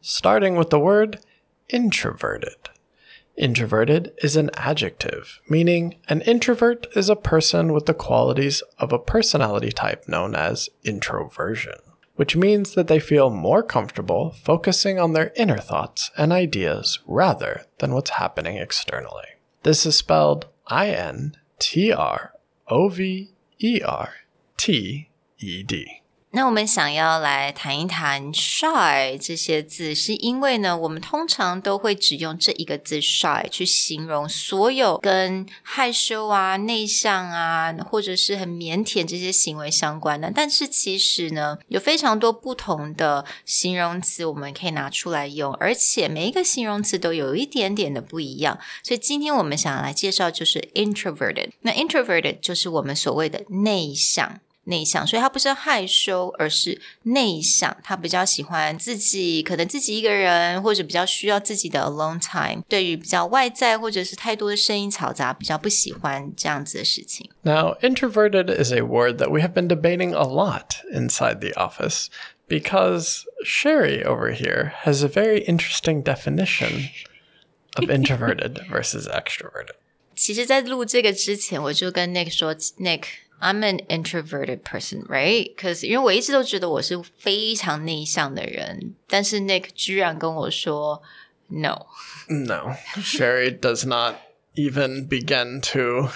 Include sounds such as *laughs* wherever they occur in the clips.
starting with the word introverted. Introverted is an adjective, meaning an introvert is a person with the qualities of a personality type known as introversion, which means that they feel more comfortable focusing on their inner thoughts and ideas rather than what's happening externally. This is spelled I N T R O V E R T E D. 那我们想要来谈一谈 shy 这些字，是因为呢，我们通常都会只用这一个字 shy 去形容所有跟害羞啊、内向啊，或者是很腼腆这些行为相关的。但是其实呢，有非常多不同的形容词我们可以拿出来用，而且每一个形容词都有一点点的不一样。所以今天我们想要来介绍就是 introverted。那 introverted 就是我们所谓的内向。内向，所以他不是害羞，而是内向。他比较喜欢自己，可能自己一个人，或者比较需要自己的 alone time。对于比较外在或者是太多的声音嘈杂，比较不喜欢这样子的事情。Now, introverted is a word that we have been debating a lot inside the office because Sherry over here has a very interesting definition of *laughs* introverted versus extroverted. 其实，在录这个之前，我就跟 Nick 说，Nick。 I'm an introverted person, right? Because 因为我一直都觉得我是非常内向的人，但是 Nick 居然跟我说 No. No, Sherry does not even begin to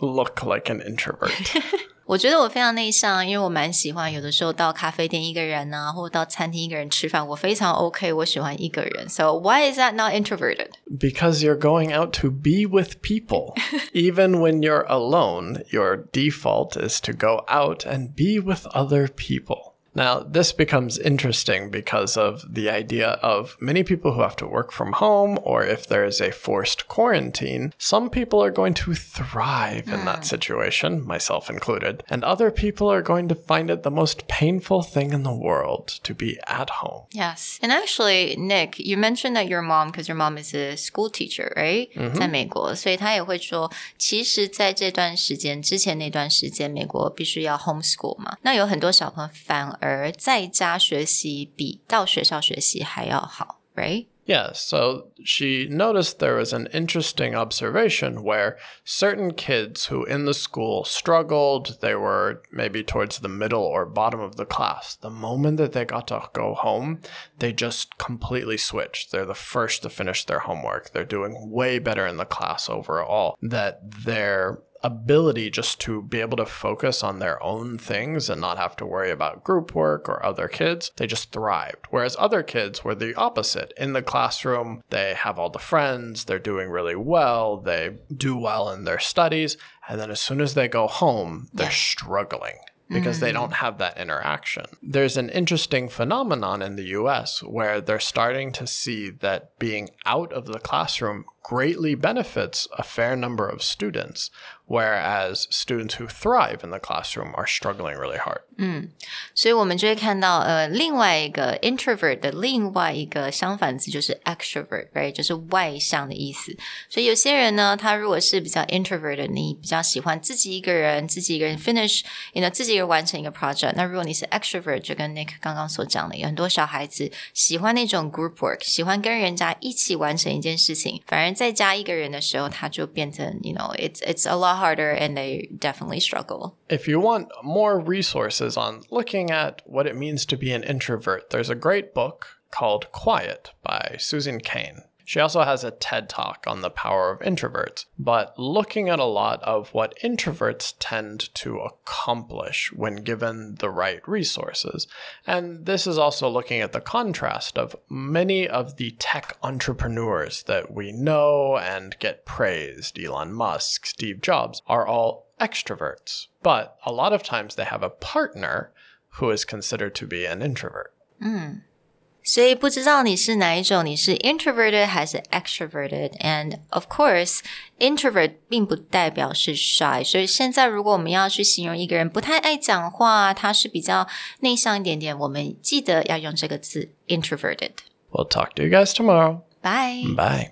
look like an introvert. *laughs* 我觉得我非常内向，因为我蛮喜欢有的时候到咖啡店一个人啊，或者到餐厅一个人吃饭，我非常 OK，我喜欢一个人。So why is that not introverted? Because you're going out to be with people. *laughs* Even when you're alone, your default is to go out and be with other people. Now, this becomes interesting because of the idea of many people who have to work from home, or if there is a forced quarantine, some people are going to thrive in that situation, myself included, and other people are going to find it the most painful thing in the world to be at home. Yes. And actually, Nick, you mentioned that your mom, because your mom is a school teacher, right? 在美国，所以她也会说，其实在这段时间之前那段时间，美国必须要 homeschool 嘛，那有很多小朋友反 而在家学习比到学校学习还要好，right? Yeah, so she noticed there was an interesting observation where certain kids who in the school struggled, they were maybe towards the middle or bottom of the class. The moment that they got to go home, they just completely switched. They're the first to finish their homework. They're doing way better in the class overall. That they're ability just to be able to focus on their own things and not have to worry about group work or other kids, they just thrived. Whereas other kids were the opposite. In the classroom, they have all the friends, they're doing really well, they do well in their studies, and then as soon as they go home, they're yeah. struggling because mm. they don't have that interaction. There's an interesting phenomenon in the US where they're starting to see that being out of the classroom greatly benefits a fair number of students, whereas students who thrive in the classroom are struggling really hard. 嗯，所以我们就会看到，呃，另外一个 introvert 的另外一个相反词就是 extrovert，right，就是外向的意思。所以有些人呢，他如果是比较 introvert 的，你比较喜欢自己一个人，自己一个人 finish，你呢自己一个人完成一个 project。那如果你是 extrovert，就跟 Nick 刚刚所讲的，有很多小孩子喜欢那种 group work，喜欢跟人家一起完成一件事情，反而 正在家一个人的时候，他就变成，you know, it's it's a lot harder, and they definitely struggle. If you want more resources on looking at what it means to be an introvert, there's a great book called Quiet by Susan Cain. She also has a TED talk on the power of introverts, but looking at a lot of what introverts tend to accomplish when given the right resources. And this is also looking at the contrast of many of the tech entrepreneurs that we know and get praised, Elon Musk, Steve Jobs, are all extroverts. But a lot of times they have a partner who is considered to be an introvert. Mm. 所以不知道你是哪一种，你是 introverted 还是 extroverted？And of course, introvert 并不代表是 shy。所以现在如果我们要去形容一个人不太爱讲话，他是比较内向一点点，我们记得要用这个字 introverted。 We'll talk to you guys tomorrow. Bye. Bye.